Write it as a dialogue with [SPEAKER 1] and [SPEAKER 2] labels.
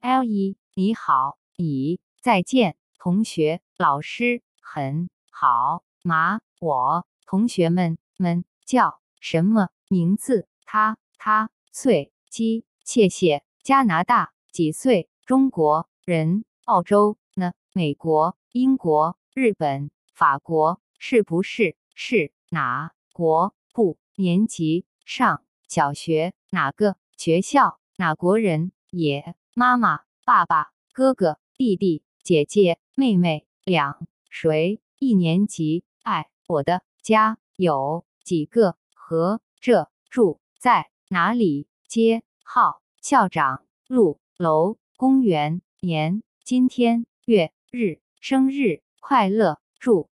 [SPEAKER 1] L 一，你好，乙，再见，同学，老师，很好，麻，我，同学们们叫什么名字？他，他，岁，鸡，谢谢，加拿大，几岁？中国人，澳洲呢？美国、英国、日本、法国，是不是？是哪国？不，年级上小学，哪个学校？哪国人？也。妈妈、爸爸、哥哥、弟弟、姐姐、妹妹，两谁？一年级。爱我的家有几个？和这住在哪里？街号、校长、路、楼、公园、年、今天、月、日、生日快乐！祝